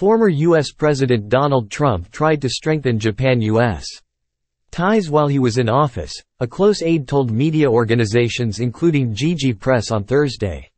Former U.S. President Donald Trump tried to strengthen Japan-U.S. ties while he was in office, a close aide told media organizations including Jiji Press on Thursday.